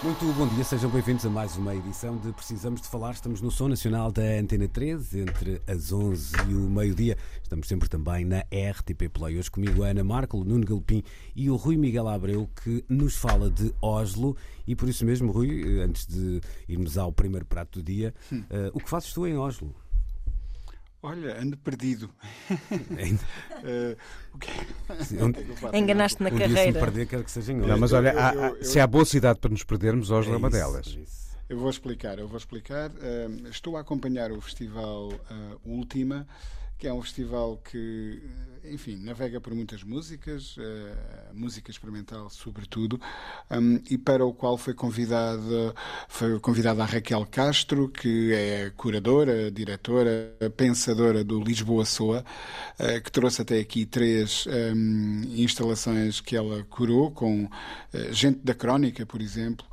Muito bom dia, sejam bem-vindos a mais uma edição de Precisamos de Falar. Estamos no Som Nacional da Antena 13, entre as 11 e o meio-dia. Estamos sempre também na RTP Play. Hoje comigo a Ana Marco, o Nuno Galpim e o Rui Miguel Abreu, que nos fala de Oslo. E por isso mesmo, Rui, antes de irmos ao primeiro prato do dia, eh, o que fazes tu em Oslo? Olha, ando perdido. Que- Um, Enganaste na um dia se me carreira. perder, quero que seja em. Não, mas olha, eu- eu- há- eu- se há boa cidade para nos perdermos, Oslo é, uma isso, delas. é isso. Eu vou explicar, eu vou explicar. Eh, estou a acompanhar o festival eh, Última, que é um festival que, enfim, navega por muitas músicas, eh, música experimental sobretudo, um, e para o qual foi convidada, foi convidada a Raquel Castro, que é curadora, diretora, pensadora do Lisboa Soa, eh, que trouxe até aqui três um, instalações que ela curou, com eh, gente da crónica, por exemplo,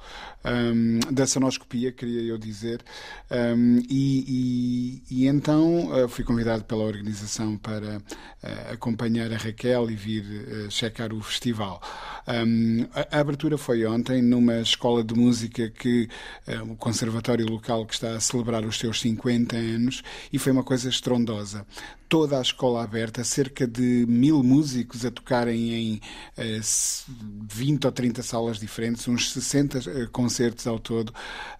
um, da sonoscopia, queria eu dizer, um, e, e- e então fui convidado pela organização para eh, acompanhar a Raquel e vir eh, checar o festival. Um, a, a abertura foi ontem numa escola de música que eh, o conservatório local que está a celebrar os seus 50 anos e foi uma coisa estrondosa. Toda a escola aberta, cerca de mil músicos a tocarem em eh, s- 20 ou 30 salas diferentes, uns 60 eh, concertos ao todo,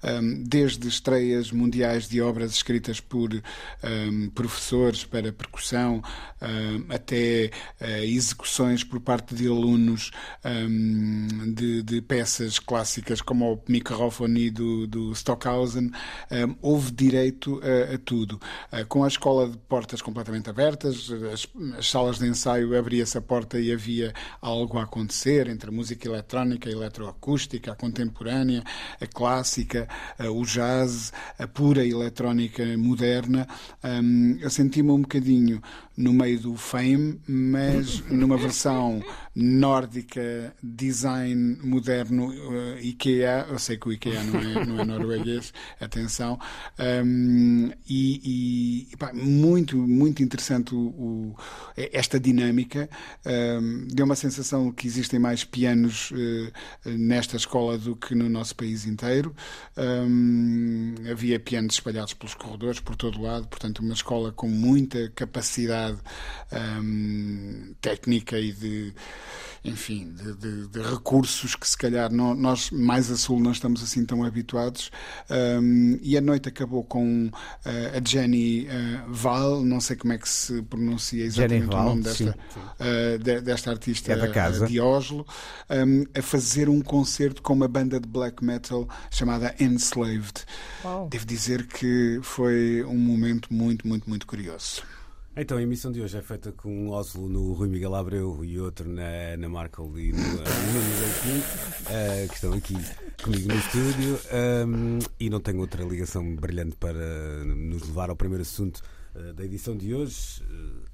um, desde estreias mundiais de obras escritas por um, professores para percussão, um, até eh, execuções por parte de alunos um, de, de peças clássicas como o microfone do, do Stockhausen, um, houve direito a, a tudo. Uh, com a escola de portas completamente abertas, as, as salas de ensaio abria-se a porta e havia algo a acontecer entre a música eletrónica, a eletroacústica, a contemporânea, a clássica, uh, o jazz, a pura eletrónica moderna. Um, eu senti-me um bocadinho no meio do Fame, mas numa versão nórdica, design moderno, uh, IKEA. Eu sei que o IKEA não é, não é norueguês, atenção. Um, e e, pá, muito, muito interessante o, o- esta dinâmica. Um, deu uma sensação que existem mais pianos uh, nesta escola do que no nosso país inteiro. Um, havia pianos espalhados pelos corredores, por todo lado, portanto, uma escola com muita capacidade técnica e de, enfim, de, de- de recursos que se calhar não- nós mais a sul não estamos assim tão habituados. Um, e a noite acabou com uh, a Jenny uh, Val, não sei como é que se pronuncia exatamente Jenny o Val, nome desta, sim. uh, de- desta artista É da casa. de Oslo, um, a fazer um concerto com uma banda de black metal chamada Enslaved. Uau. Devo dizer que foi um momento muito, muito, muito curioso. Então, a emissão de hoje é feita com um Oslo no Rui Miguel Abreu e outro na Ana Markel e no eh, Nuno eh, que estão aqui comigo no estúdio. um, e não tenho outra ligação brilhante para nos levar ao primeiro assunto eh, da edição de hoje.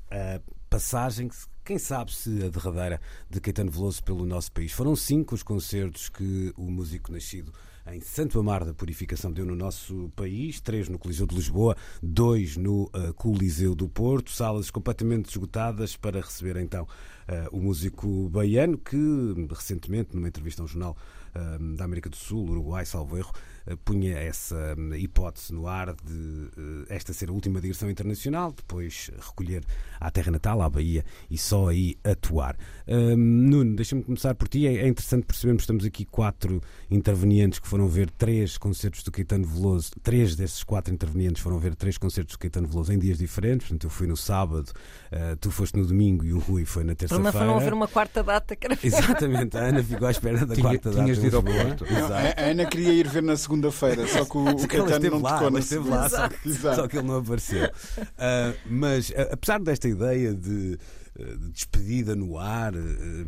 eh, a passagem, quem sabe se a derradeira, de Caetano Veloso pelo nosso país. Foram cinco os concertos que o músico nascido em Santo Amar da Purificação deu no nosso país, três no Coliseu de Lisboa, dois no uh, Coliseu do Porto, salas completamente esgotadas para receber então uh, o músico baiano que recentemente numa entrevista a um jornal uh, da América do Sul, Uruguai, salvo erro, punha essa um, hipótese no ar de uh, esta ser a última digressão internacional, depois recolher à terra natal, à Bahia e só aí atuar. Um, Nuno, deixa-me começar por ti. É, é interessante percebermos que estamos aqui quatro intervenientes que foram ver três concertos do Caetano Veloso. Três desses quatro intervenientes foram ver três concertos do Caetano Veloso em dias diferentes. Portanto, eu fui no sábado, uh, tu foste no domingo e o Rui foi na Para não terça-feira. haver uma quarta data que era Exatamente, a Ana ficou à espera da Tinha- quarta data. tinhas em de ir ao. Porto. A a Ana queria ir ver na segunda-feira, só que o, Caetano não lá, tocou na esteve lá, só, Exato. só que ele não apareceu. Ah, mas, apesar desta ideia de eh, de despedida no ar. eh,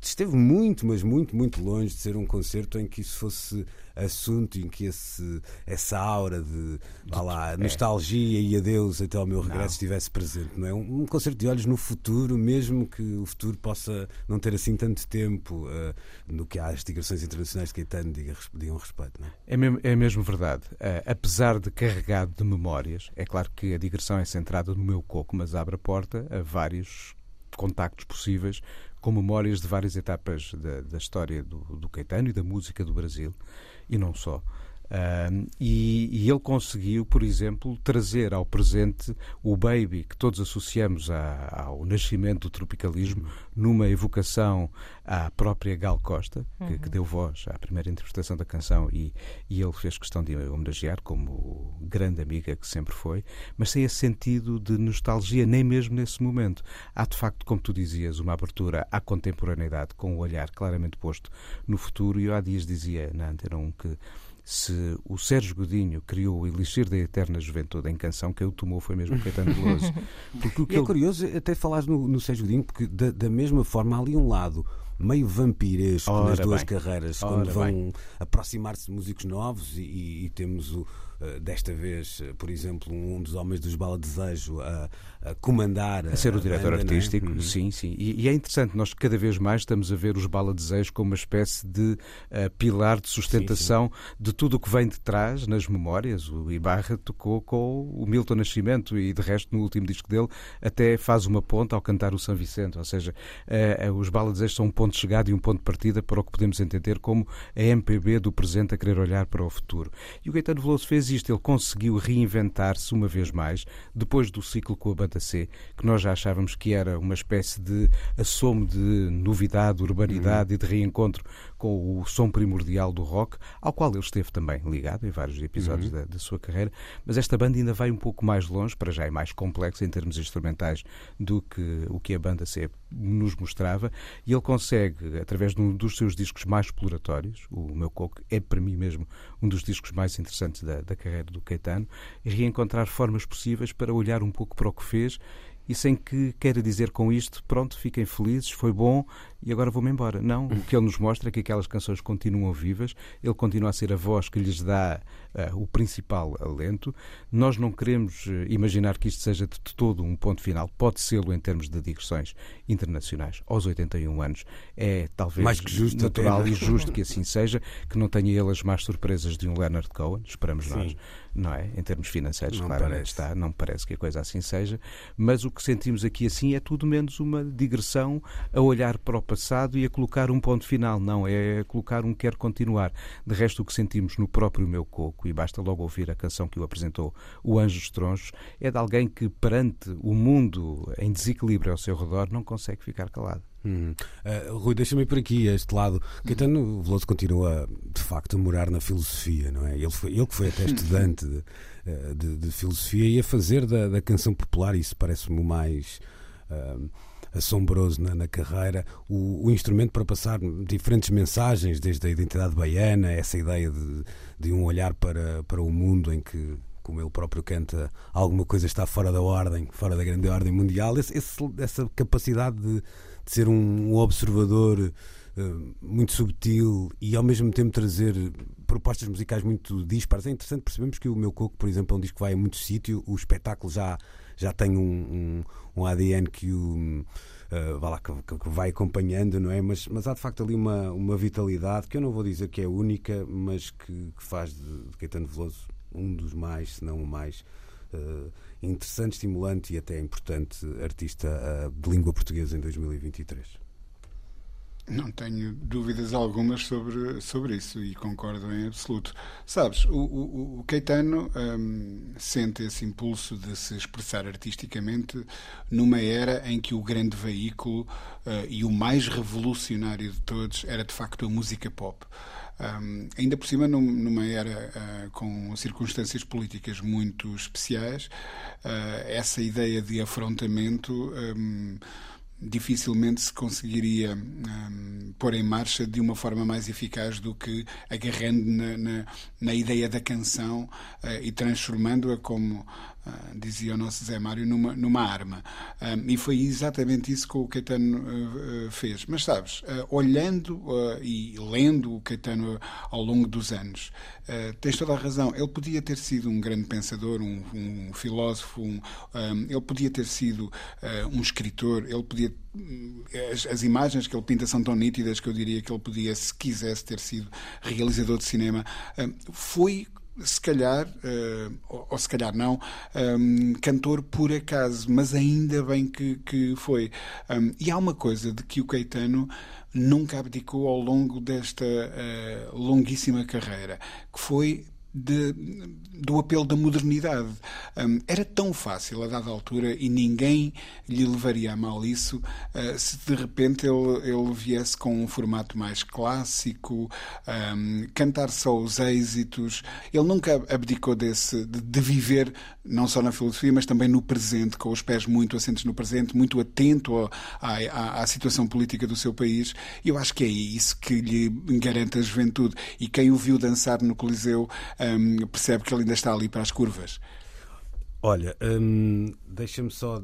Esteve muito, mas muito, muito longe de ser um concerto em que isso fosse assunto, em que esse, essa aura de vá lá, nostalgia e adeus até ao meu regresso estivesse presente. Não é? Um, um concerto de olhos no futuro, mesmo que o futuro possa não ter assim tanto tempo eh, no que às digressões internacionais de Caetano diga, digam respeito. Não é? É mesmo, é mesmo verdade. Ah, apesar de carregado de memórias, é claro que a digressão é centrada no meu coco, mas abre a porta a vários contactos possíveis com memórias de várias etapas da, da história do, do Caetano e da música do Brasil, e não só. Ah, e, e ele conseguiu, por exemplo, trazer ao presente o Baby, que todos associamos à- ao nascimento do tropicalismo, numa evocação à própria Gal Costa, que, que deu voz à primeira interpretação da canção, e, e ele fez questão de a homenagear como grande amiga que sempre foi, mas sem esse sentido de nostalgia, nem mesmo nesse momento. Há, de facto, como tu dizias, uma abertura à contemporaneidade, com o olhar claramente posto no futuro, e eu há dias dizia na Antena 1 que se o Sérgio Godinho criou o Elixir da Eterna Juventude em canção, quem o tomou foi mesmo Caetano Veloso. Porque o que é ele curioso até falares no, no Sérgio Godinho, porque da, da mesma forma há ali um lado meio vampiresco Ora nas duas bem. carreiras, Ora quando vão aproximar-se músicos novos e, e- temos o, desta vez, eh, por exemplo, um dos homens dos Bala Desejo a, a comandar A ser o diretor banda, é? artístico, Uhum. sim, sim. E, e é interessante, nós cada vez mais estamos a ver os Bala Desejos como uma espécie de eh, pilar de sustentação de tudo o que vem de trás nas memórias. O Ibarra tocou com o Milton Nascimento e, de resto, no último disco dele, até faz uma ponta ao cantar o São Vicente. Ou seja, eh, eh, os Bala Desejos são um ponto de chegada e um ponto de partida para o que podemos entender como a MPB do presente a querer olhar para o futuro. E o Gaetano Veloso fez isto, ele conseguiu reinventar-se uma vez mais, depois do ciclo com a banda C, que nós já achávamos que era uma espécie de assomo de novidade, urbanidade e de reencontro com o som primordial do rock, ao qual ele esteve também ligado em vários episódios da, da sua carreira, mas esta banda ainda vai um pouco mais longe, para já é mais complexa em termos instrumentais do que o que a banda C nos mostrava, e ele consegue, através de um dos seus discos mais exploratórios, o Meu Coco é para mim mesmo um dos discos mais interessantes da, da carreira do Caetano, reencontrar formas possíveis para olhar um pouco para o que fez. E sem que queira dizer com isto, pronto, fiquem felizes, foi bom e agora vou-me embora. Não, o que ele nos mostra é que aquelas canções continuam vivas, ele continua a ser a voz que lhes dá ah, o principal alento. Nós não queremos eh, imaginar que isto seja de todo um ponto final, pode ser-lo em termos de digressões internacionais. Aos 81 anos é talvez Mais que justo natural e justo que assim seja, que não tenha ele as más surpresas de um Leonard Cohen, esperamos Sim. nós, não é? Em termos financeiros, Não claramente parece. está, não parece que a coisa assim seja, mas o que sentimos aqui assim é tudo menos uma digressão a olhar para o passado e a colocar um ponto final, não, é colocar um quer continuar. De resto, o que sentimos no próprio meu coco, e basta logo ouvir a canção que o apresentou, O Anjos Tronchos, é de alguém que perante o mundo em desequilíbrio ao seu redor não consegue ficar calado. Uhum. Uh, Rui, deixa-me por aqui, a este lado. Caetano Veloso continua, de facto, a morar na filosofia, não é? Ele, foi, ele que foi até estudante de, uh, de- de filosofia e a fazer da, da canção popular, isso parece-me o mais uh, assombroso na, na carreira, o, o instrumento para passar diferentes mensagens, desde a identidade baiana, essa ideia de, de um olhar para, para o mundo em que como ele próprio canta, alguma coisa está fora da ordem, fora da grande ordem mundial, esse- esse- essa capacidade de, de ser um, um observador eh, muito subtil e ao mesmo tempo trazer propostas musicais muito dispares. É interessante percebemos que o meu coco, por exemplo, é um disco que vai a muito sítio, o espetáculo já, já tem um, um, um ADN que o. eh, vá lá, que, que- vai acompanhando, não é? Mas, mas há de facto ali uma, uma vitalidade que eu não vou dizer que é única, mas que, que faz de, de Caetano Veloso um dos mais, se não o mais eh, interessante, estimulante e até importante artista eh, de língua portuguesa em 2023. Não tenho dúvidas algumas sobre, sobre isso e concordo em absoluto. Sabes, o, o, o Caetano hum, sente esse impulso de se expressar artisticamente numa era em que o grande veículo eh, e o mais revolucionário de todos era de facto a música pop. Hum, ainda por cima, num- numa era ah, com circunstâncias políticas muito especiais, ah, essa ideia de afrontamento. hum, dificilmente se conseguiria hum, pôr em marcha de uma forma mais eficaz do que agarrando na, na, na ideia da canção eh, e transformando-a como dizia o nosso Zé Mário, numa, numa arma. Um, e foi exatamente isso que o Caetano uh, fez. Mas sabes, uh, olhando uh, e lendo o Caetano ao longo dos anos, tens toda a razão. Ele podia ter sido um grande pensador, um, um filósofo, um, ele podia ter sido um escritor, ele podia. As, as, imagens que ele pinta são tão nítidas que eu diria que ele podia, se quisesse, ter sido realizador de cinema. foi se calhar, uh, ou, se calhar não, um, cantor por acaso, mas ainda bem que, que foi. Um, e há uma coisa de que o Caetano nunca abdicou ao longo desta uh, longuíssima carreira, que foi de, do apelo da modernidade. Um, era tão fácil a dada altura e ninguém lhe levaria a mal isso uh, se de repente ele, ele viesse com um formato mais clássico, um, cantar só os êxitos. Ele nunca abdicou desse, de, de, viver não só na filosofia, mas também no presente, com os pés muito assentes no presente, muito atento à, à, à situação política do seu país. Eu acho que é isso que lhe garante a juventude. E quem o viu dançar no Coliseu um, percebe que ele ainda está ali para as curvas. Olha, hum, deixa-me só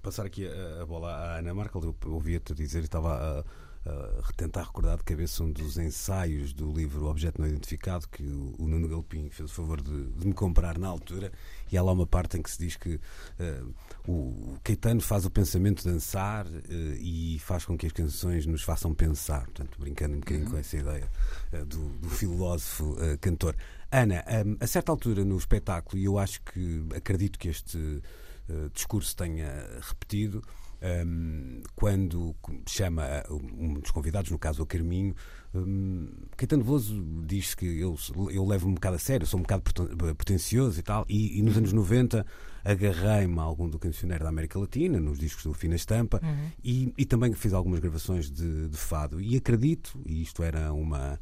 passar aqui a, a, bola à Ana Markel. Eu ouvia-te dizer, estava a, a, tentar recordar de cabeça um dos ensaios do livro Objeto Não Identificado que o, o Nuno Galpim fez o favor de, de, me comprar na altura. E há lá uma parte em que se diz que uh, o Caetano faz o pensamento dançar uh, e faz com que as canções nos façam pensar. Portanto, brincando um bocadinho uhum. com essa ideia uh, do, do, filósofo cantor. Ana, um, a certa altura no espetáculo, e eu acho que acredito que este uh, discurso tenha repetido, um, quando chama um dos convidados, no caso o Carminho, um, Caetano Veloso diz que eu, eu levo um bocado a sério, sou um bocado pretencioso e tal, e, e nos anos 90 agarrei-me a algum do cancioneiro da América Latina, nos discos do Fina Estampa, uhum. e, e, também fiz algumas gravações de, de fado. E acredito, e isto era uma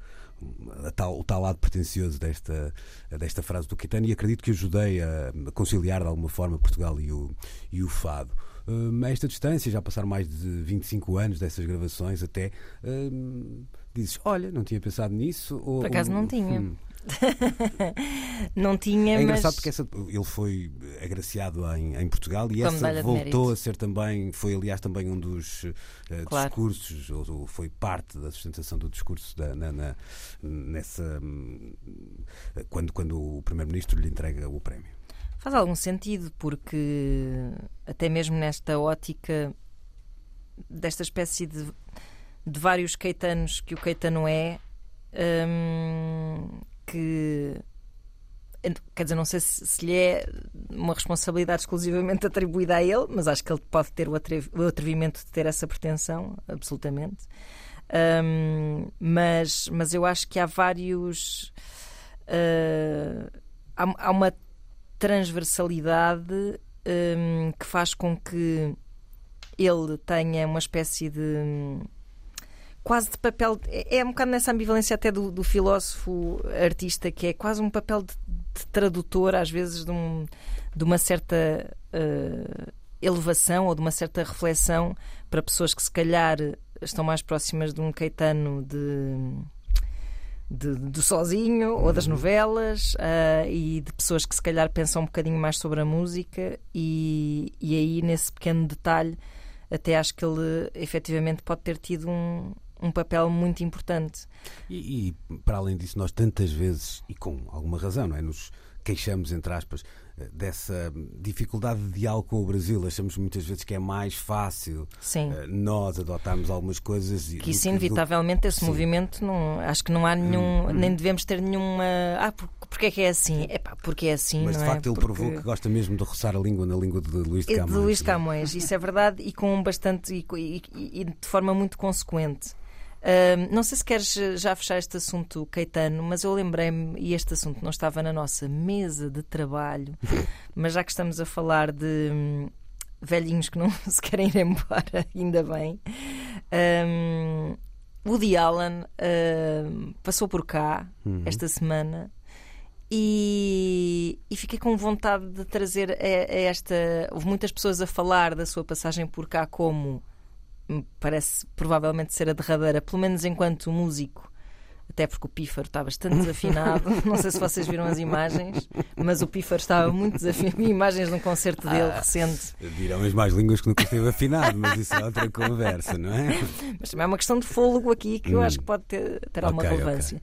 tal, o tal lado pretencioso desta, desta frase do Caetano e acredito que ajudei a conciliar de alguma forma Portugal e o, e o Fado. Uh, a esta distância, já passaram mais de 25 anos dessas gravações, até uh, dizes: Olha, não tinha pensado nisso. Ou, Por acaso não tinha. Hum, não tinha, É engraçado mas... porque essa, ele foi agraciado em, em Portugal e Como essa voltou a ser também, foi aliás também um dos uh, claro. discursos, ou, ou, foi parte da sustentação do discurso da, na, na, nessa quando, quando o Primeiro-Ministro lhe entrega o prémio. Faz algum sentido, porque até mesmo nesta ótica desta espécie de, de vários Caetanos que o Caetano é, hum, que quer dizer, não sei se, se, lhe é uma responsabilidade exclusivamente atribuída a ele, mas acho que ele pode ter o, atrevimento de ter essa pretensão, absolutamente. Um, mas, mas eu acho que há vários. Uh, há, há, uma transversalidade um, que faz com que ele tenha uma espécie de quase de papel. É, é um bocado nessa ambivalência até do, do filósofo artista, que é quase um papel de, de tradutor, às vezes, de, um, de uma certa uh, elevação ou de uma certa reflexão para pessoas que, se calhar, estão mais próximas de um Caetano de. De, do sozinho ou das uhum. novelas uh, e de pessoas que se calhar pensam um bocadinho mais sobre a música e, e aí nesse pequeno detalhe até acho que ele efetivamente pode ter tido um, um papel muito importante. E, e, para além disso, nós tantas vezes, e com alguma razão, não é? Nos queixamos, entre aspas, eh, dessa dificuldade de diálogo com o Brasil. Achamos muitas vezes que é mais fácil Sim. Eh, nós adotarmos algumas coisas. Que isso, inevitavelmente, do... esse Sim. movimento, não, acho que não há nenhum, hum. nem devemos ter nenhuma. Ah, porque é que é assim? É pá, porque é assim. Mas de é? facto ele porque... provou que gosta mesmo de roçar a língua na língua de Luís de Camões. De Luís de Camões, isso é verdade, e com bastante. e, e, e de forma muito consequente não sei se queres já fechar este assunto, Caetano, mas eu lembrei-me, e este assunto não estava na nossa mesa de trabalho, mas já que estamos a falar de hum, velhinhos que não se querem ir embora, ainda bem. Um, Woody Allen uh, passou por cá uhum. esta semana e, e, fiquei com vontade de trazer a, a esta. Houve muitas pessoas a falar da sua passagem por cá como parece provavelmente ser a derradeira, pelo menos enquanto músico, até porque o pífaro está bastante desafinado. Não sei se vocês viram as imagens, mas o pífaro estava muito desafinado. Imagens de um concerto dele Ah. recente. Dirão as mais línguas que nunca esteve afinado, mas isso é outra conversa, não é? Mas também é uma questão de fôlego aqui que eu Hum. acho que pode ter, ter alguma Ok, relevância.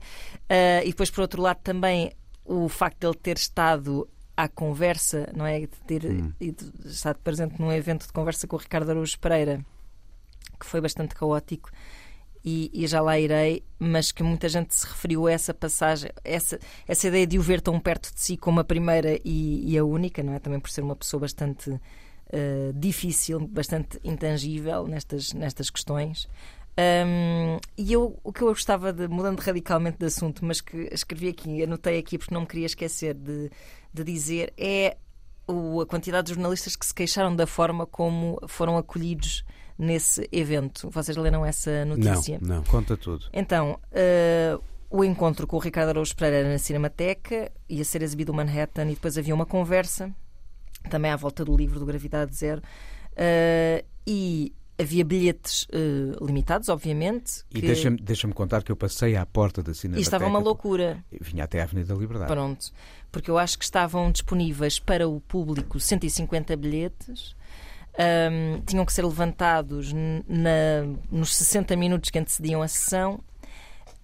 Ah, e depois, por outro lado, também o facto de ele ter estado à conversa, não é? De ter Hum. estado presente num evento de conversa com o Ricardo Araújo Pereira, que foi bastante caótico. E, e já lá irei, mas que muita gente se referiu a essa passagem, essa, essa ideia de o ver tão perto de si como a primeira e, e a única, não é? Também por ser uma pessoa bastante eh, difícil, bastante intangível nestas, nestas questões. Um, e eu, o que eu gostava de, mudando radicalmente de assunto, mas que escrevi aqui, anotei aqui porque não me queria esquecer de, de dizer, é o- a quantidade de jornalistas que se queixaram da forma como foram acolhidos nesse evento. Vocês leram essa notícia? Não, não. Conta tudo. Então, eh, o encontro com o Ricardo Araújo Pereira era na Cinemateca, ia ser exibido no Manhattan e depois havia uma conversa, também à volta do livro do Gravidade Zero, eh, e havia bilhetes eh, limitados, obviamente. E que- deixa-me deixa contar que eu passei à porta da e Cinemateca. estava uma loucura. Vinha até à Avenida da Liberdade. Pronto. Porque eu acho que estavam disponíveis para o público 150 bilhetes. Ahm, tinham que ser levantados na- nos 60 minutos que antecediam a sessão.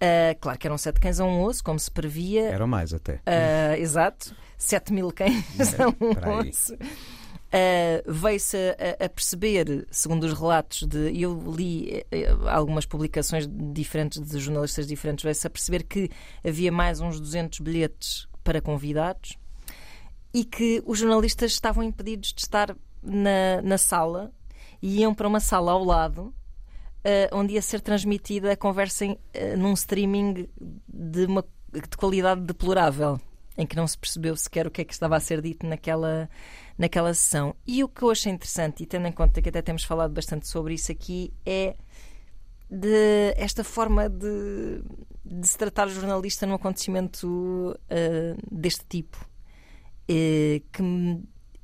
Ah, claro que eram sete cães a um osso, como se previa. Eram mais até. Ah, exato. 7 mil cães a um É, para aí. osso. Ah, Veio-se a, a perceber, segundo os relatos de. Eu li eh, algumas publicações diferentes de jornalistas diferentes, veio-se a perceber que havia mais uns 200 bilhetes para convidados e que os jornalistas estavam impedidos de estar na, na sala e iam para uma sala ao lado. eh, onde ia ser transmitida a conversa em, eh, num streaming de uma de qualidade deplorável, em que não se percebeu sequer o que é que estava a ser dito naquela, naquela sessão. E o que eu achei interessante, e tendo em conta que até temos falado bastante sobre isso aqui, é de esta forma de, de se tratar o jornalista num acontecimento eh, deste tipo. Que,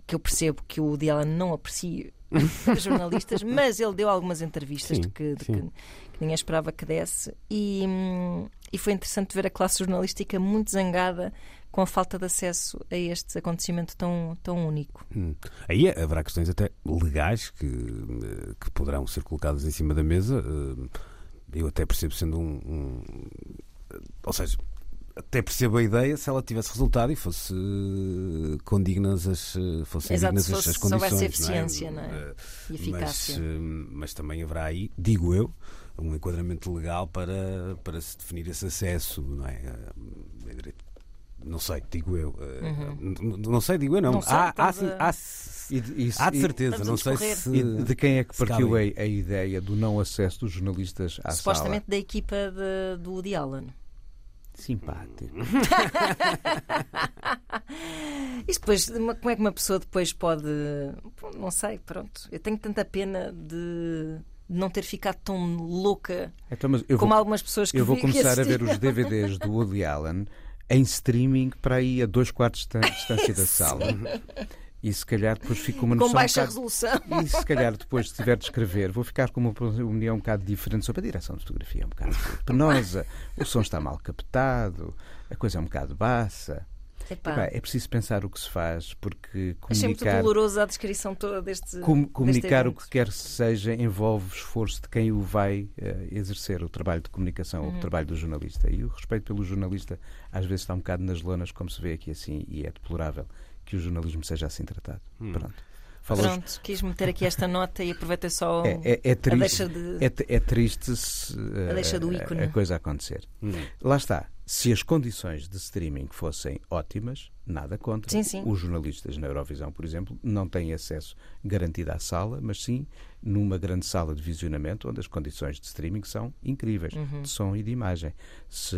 que eu percebo que o Woody Allen não aprecia os jornalistas, mas ele deu algumas entrevistas Sim, de que, de que- que ninguém esperava que desse, e, hum, e foi interessante ver a classe jornalística muito zangada com a falta de acesso a este acontecimento tão, tão único. Hum. Aí haverá questões até legais que, que poderão ser colocadas em cima da mesa. Eh, Eu até percebo sendo um. um- ou seja, até percebo a ideia se ela tivesse resultado e fosse eh, condignas as, eh, fossem Exato, dignas se as, fosse- as condições. eficiência, não é? Eh, E mas, eficácia. eh, mas também haverá aí, digo eu, um enquadramento legal para, para se definir esse acesso, não é? É direito- Não sei, digo eu. N- Não sei, digo eu, não. Uhum. Não sei, há, há, há, E e há de certeza, não sei se. E de quem é que partiu a, a ideia do não acesso dos jornalistas à Supostamente da equipa de- do Woody Allen. Simpático. Isso depois, como é que uma pessoa depois pode. Não sei, pronto. Eu tenho tanta pena de de não ter ficado tão louca Então, como vou, algumas pessoas que eu vou começar a ver os DVDs do Woody Allen em streaming para aí a dois quartos de distância da sala. E se calhar depois fico uma com noção um baixa bocado- resolução. E se calhar depois, se tiver de escrever, vou ficar com uma opinião um bocado diferente sobre a direção de fotografia, um bocado penosa, o som está mal captado, a coisa é um bocado baça. Epá, é preciso pensar o que se faz, porque achei muito comunicar, dolorosa a descrição toda deste. com- deste comunicar o evento. que quer que seja envolve o esforço de quem o vai eh, exercer, o trabalho de comunicação, Uhum. o trabalho do jornalista. E o respeito pelo jornalista às vezes está um bocado nas lonas, como se vê aqui assim, e é deplorável que o jornalismo seja assim tratado. Pronto. Falas- Pronto, quis meter aqui esta nota e aproveitei só É, é, é a triste. deixa de. É, é triste se, eh, A deixa do ícone. a coisa acontecer. Hum. Lá está. Se as condições de streaming fossem ótimas, nada contra. Sim, sim. Os jornalistas na Eurovisão, por exemplo, não têm acesso garantido à sala, mas sim numa grande sala de visionamento onde as condições de streaming são incríveis, Uhum. de som e de imagem. Se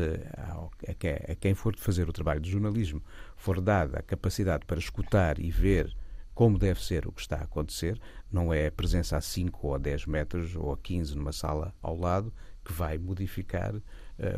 a que- a quem for de fazer o trabalho de jornalismo for dada a capacidade para escutar e ver como deve ser o que está a acontecer, não é a presença a 5 ou a 10 metros ou a 15 numa sala ao lado que vai modificar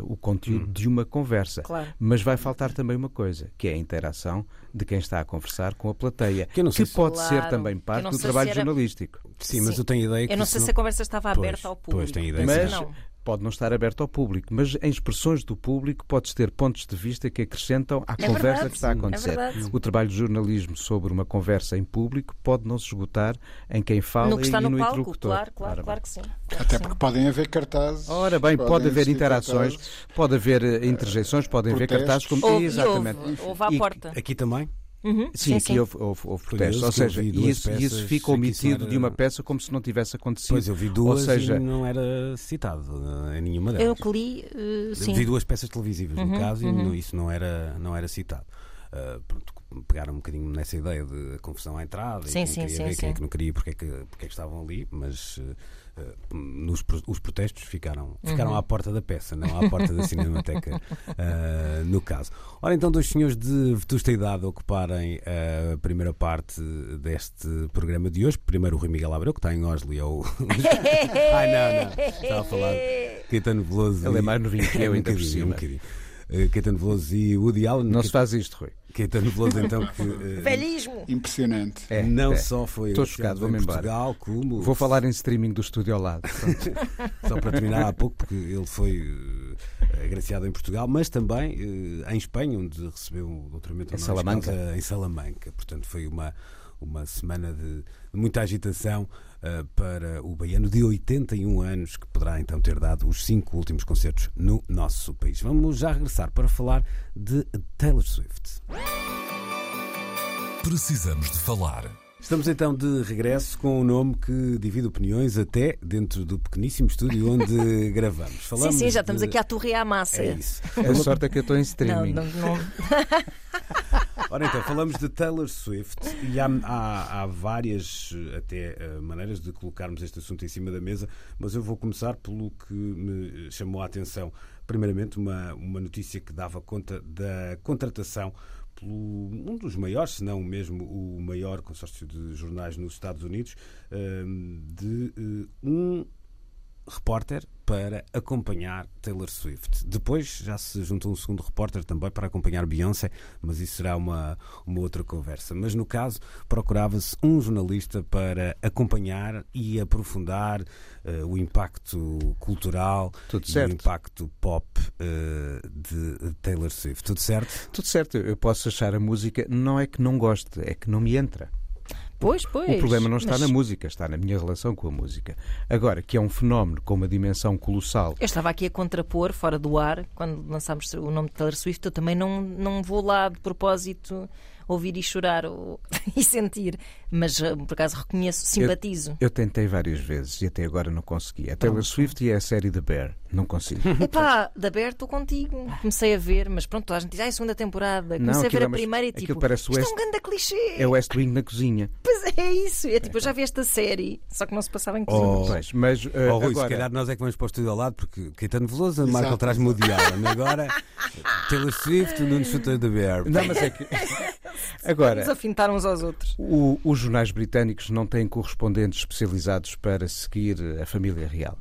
o conteúdo de uma conversa. Claro. Mas vai faltar também uma coisa, que é a interação de quem está a conversar com a plateia, Que não sei se- pode ser Claro. também Eu parte não do trabalho era- jornalístico. Sim, mas Sim. eu tenho ideia que. Eu não sei se a conversa estava Pois, aberta ao pois, público. tenho ideia que que sim. não. Pode não estar aberto ao público, mas em expressões do público podes ter pontos de vista que acrescentam à É conversa verdade, que está a é acontecer. verdade. o trabalho de jornalismo sobre uma conversa em público pode não se esgotar em quem fala no que está e no, no palco, interlocutor. claro, claro, claro que sim. Até porque podem haver cartazes. Ora bem, pode haver interações, cartazes. pode haver eh, interjeições, podem haver cartazes como. Houve, e Exatamente. houve, houve à E- porta. Aqui também? Uhum, Sim, sim, aqui sim. houve, houve, houve protestos. Curioso Ou eu seja, e isso, isso fica omitido era- de uma peça como se não tivesse acontecido. Pois eu vi duas Ou seja, e não era citado eh, em nenhuma Eu delas. que li, eh, Eu sim. Vi duas peças televisivas, no Uhum, caso, e uhum. não- isso não era, não era citado. Ah, pronto, pegaram um bocadinho nessa ideia de confusão à entrada Sim, e quem sim, queria sim, ver, quem é que não queria e porque é que, porque é que estavam ali, mas eh, eh, nos, os protestos ficaram, ficaram Uhum. à porta da peça, não à porta da Cinemateca, ah, no caso. Ora, então, dois senhores de vetusta idade ocuparem a primeira parte deste programa de hoje. Primeiro o Rui Miguel Abreu, que está em Oslo, e é o... Ai, não, não, estava a falar de Caetano Veloso. Ele é e- mais novinho que eu, um ainda por cima. um. Eh, Caetano Veloso e Woody Allen. Não se faz isto, Rui. Caetano Veloso, então, que eh, Velhismo! Impressionante. É, não é. só foi Estou chocado, vou-me em embora. Portugal, como Vou falar em streaming do estúdio ao lado. Só para terminar há pouco, porque ele foi eh, agraciado em Portugal, mas também eh, em Espanha, onde recebeu o doutoramento Em Salamanca. causa em Salamanca. Portanto, foi uma, uma semana de, de muita agitação para o baiano de 81 anos, que poderá então ter dado os cinco últimos concertos no nosso país. Vamos já regressar para falar de Taylor Swift. Precisamos de falar. Estamos então de regresso com um nome que divide opiniões até dentro do pequeníssimo estúdio onde gravamos. Sim, Falamos sim, já estamos de- aqui a torrear a massa. É isso. A sorte é que eu estou em Não, streaming. não, não. Ora então, falamos de Taylor Swift e há, há- há várias até eh, maneiras de colocarmos este assunto em cima da mesa, mas eu vou começar pelo que me chamou a atenção. Primeiramente, uma, uma notícia que dava conta da contratação pelo um dos maiores, se não mesmo o maior consórcio de jornais nos Estados Unidos, eh, de eh, um repórter para acompanhar Taylor Swift. Depois já se juntou um segundo repórter também para acompanhar Beyoncé, mas isso será uma, uma outra conversa. Mas no caso, procurava-se um jornalista para acompanhar e aprofundar eh, o impacto cultural Tudo e certo. o impacto pop eh, de Taylor Swift. Tudo certo? Tudo certo, eu posso achar a música, não é que não goste, é que não me entra. Pois, pois. O problema não está mas na música, está na minha relação com a música. Agora, que é um fenómeno com uma dimensão colossal. Eu estava aqui a contrapor, fora do ar, quando lançámos o nome de Taylor Swift, eu também não, não vou lá de propósito ouvir e chorar ou- e sentir, mas eh, por acaso reconheço, simpatizo. Eu tentei várias vezes e até agora não consegui. A Taylor Swift e a série The Bear, não consigo. Epá, da Bear estou contigo. Comecei a ver, mas pronto, a gente diz, ah, é a segunda temporada. Não, Comecei a aquilo ver é a primeira e tipo, parece isto é West- um grande clichê. É o West Wing na cozinha. Pois é isso. É tipo, eu já vi esta série, só que não se passava em cozinha. Oh, Pois, mas uh, Oh, Rui, se agora, calhar nós é que vamos para o estúdio ao lado, porque Caetano Veloso, a Marco traz-me o Diálogo. Agora, Taylor Swift, o Nuno Shooter da Bear. Não, mas é que. Agora, afintar uns aos outros. o- os jornais britânicos não têm correspondentes especializados para seguir a família real.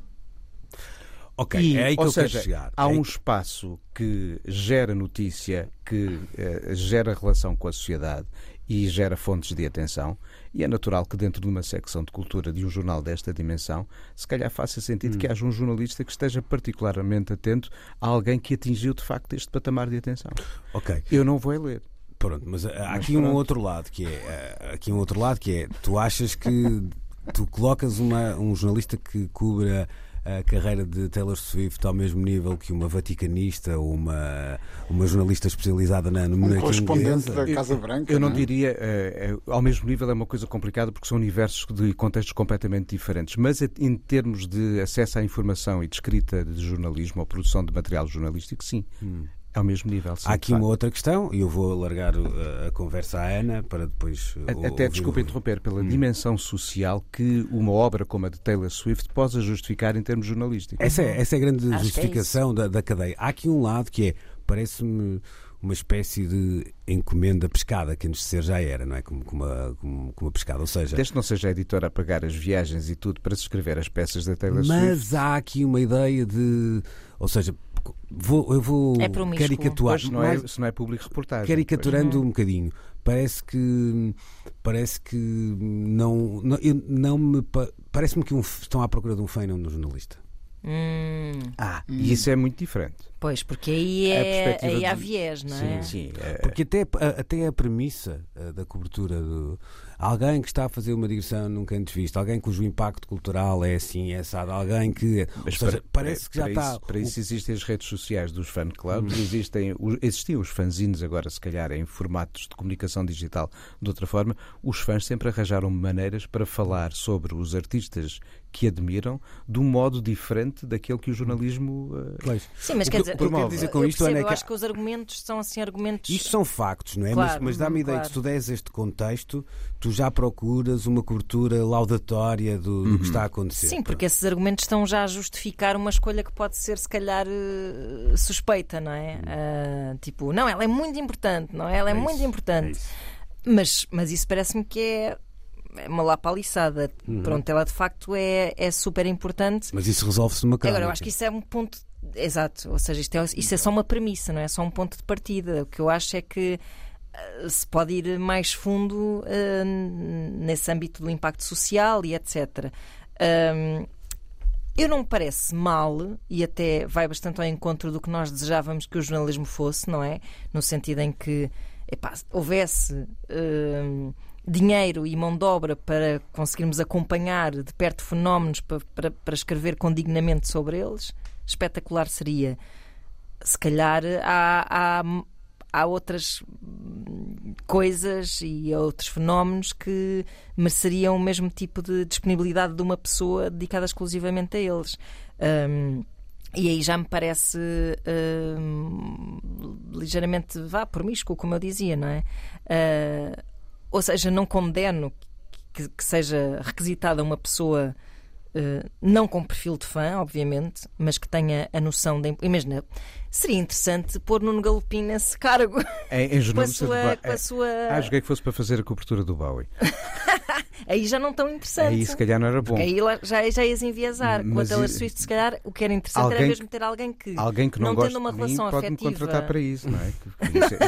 Ok, E, é aí que ou eu seja, quero chegar. há É um aí- espaço que gera notícia, que eh, gera relação com a sociedade e gera fontes de atenção, e é natural que dentro de uma secção de cultura de um jornal desta dimensão, se calhar faça sentido Hum. que haja um jornalista que esteja particularmente atento a alguém que atingiu de facto este patamar de atenção. Ok, Eu não vou é ler. Pronto, mas há Mas aqui um outro lado que é eh, aqui um outro lado que é tu achas que tu colocas uma, um jornalista que cubra a carreira de Taylor Swift ao mesmo nível que uma vaticanista ou uma, uma jornalista especializada na no Um correspondente da Casa Branca. Eu não é? diria, eh, eh, ao mesmo nível é uma coisa complicada porque são universos de contextos completamente diferentes, mas em termos de acesso à informação e de escrita de jornalismo ou produção de material jornalístico, sim, é ao mesmo nível. sim, Há aqui uma outra questão e eu vou alargar a conversa à Ana para depois. Até, ouvir desculpa interromper, pela Hum. dimensão social que uma obra como a de Taylor Swift possa justificar em termos jornalísticos. Essa é, essa é a grande Acho é justificação da, da cadeia. Há aqui um lado que é, parece-me uma espécie de encomenda pescada, que antes de ser já era, não é? Como, como, uma, como, como uma pescada. Ou seja, Desde que não seja a editora a pagar as viagens e tudo para se escrever as peças da Taylor Swift. mas há aqui uma ideia de. Ou seja, vou, eu vou É caricaturar. Pois, não é, se não é público reportagem. caricaturando um bocadinho. Parece que parece que não não, eu- não me pa- parece-me que um estão à procura de um de um jornalista. Hum, Ah, e isso é muito diferente. Pois, porque aí, A é, perspectiva aí há de- viés, não é? Sim, sim. é- Porque até, a- até a premissa eh, da cobertura do alguém que está a fazer uma digressão nunca antes vista, alguém cujo impacto cultural é assim, é assado, alguém que Mas seja, para- parece que já para está. Isso, para isso existem as redes sociais dos fan Hum. clubs, existem, os- existiam os fanzines, agora se calhar em formatos de comunicação digital de outra forma. Os fãs sempre arranjaram maneiras para falar sobre os artistas que admiram de um modo diferente daquele que o jornalismo. eh. Sim, mas quer que- dizer, o que eu quero dizer com percebo, isto, Ana, é eu que acho que os argumentos são assim argumentos. Isto são factos, não é? Claro, mas mas dá-me a ideia claro. que se tu des este contexto, tu já procuras uma cobertura laudatória do, do que está a acontecer. Sim, porque esses argumentos estão já a justificar uma escolha que pode ser, se calhar, eh, suspeita, não é? Ah, tipo, não, ela é muito importante, não é? Ela é, É muito isso, importante. é isso. Mas, mas isso parece-me que é é uma lapaliçada. Pronto, ela de facto é, é super importante. Mas isso resolve-se numa crónica. Agora, eu acho que isso é um ponto. Exato, ou seja, isto é, isso é só uma premissa, não é? Só um ponto de partida. O que eu acho é que eh, se pode ir mais fundo eh, nesse âmbito do impacto social e etc. Ahm, eu não me parece mal, e até vai bastante ao encontro do que nós desejávamos que o jornalismo fosse, não é? No sentido em que epá, houvesse hum, dinheiro e mão de obra para conseguirmos acompanhar de perto fenómenos para, para, para escrever com dignamente sobre eles, espetacular seria. Se calhar há, há, há outras coisas e outros fenómenos que mereceriam o mesmo tipo de disponibilidade de uma pessoa dedicada exclusivamente a eles. Hum, e aí já me parece hum, ligeiramente vá promíscuo, como eu dizia, não é? Ah, ou seja, não condeno que, que seja requisitada uma pessoa Uh, não com perfil de fã, obviamente, mas que tenha a noção de. Imagina, seria interessante pôr Nuno Galopim nesse cargo Em, em com a sua. Ba- Com a sua... Ah, joguei que fosse para fazer a cobertura do Bowie. Aí já não tão interessante. Aí se calhar não era bom. Porque aí já, já ias enviesar. Com a Mas Taylor Swift, se calhar, o que era interessante era Alguém mesmo ter alguém que. Alguém que não, não gosta tendo uma de relação mim pode-me afetiva. contratar para isso, não é?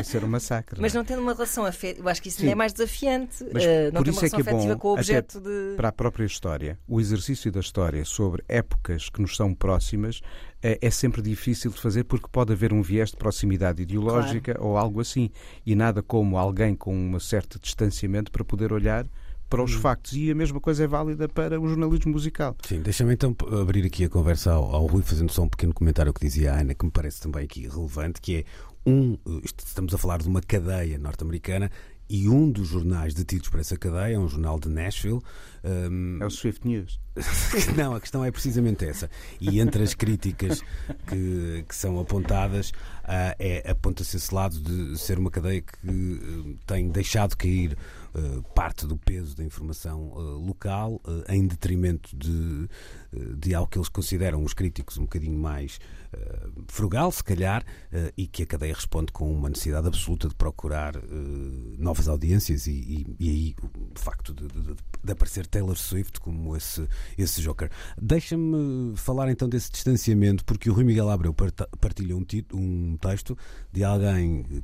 Isso, é- era um massacre. Mas não é? não tendo uma relação afetiva. Eu acho que isso Sim. ainda é mais desafiante. Mas uh, não por ter isso uma é relação que é bom, afetiva com o objeto de. para a própria história. O exercício da história sobre épocas que nos são próximas é, é sempre difícil de fazer porque pode haver um viés de proximidade ideológica ou algo assim. E nada como alguém com um certo distanciamento para poder olhar para Hum. os factos. E a mesma coisa é válida para o jornalismo musical. Sim, deixa-me então abrir aqui a conversa ao, ao Rui, fazendo só um pequeno comentário ao que dizia a Ana, que me parece também aqui relevante, que é um, isto- estamos a falar de uma cadeia norte-americana e um dos jornais detidos por essa cadeia é um jornal de Nashville. um, É o Swift News. Não, a questão é precisamente essa. E entre as críticas que, que são apontadas, ah, é, aponta-se esse lado de ser uma cadeia que eh, tem deixado cair parte do peso da informação eh, local eh, em detrimento de, eh, de algo que eles consideram, os críticos, um bocadinho mais eh, frugal, se calhar, eh, e que a cadeia responde com uma necessidade absoluta de procurar eh, novas audiências e, e- e aí o facto de, de- de aparecer Taylor Swift como esse, esse joker. Deixa-me falar então desse distanciamento, porque o Rui Miguel Abreu partilha um, ti- um texto de alguém que-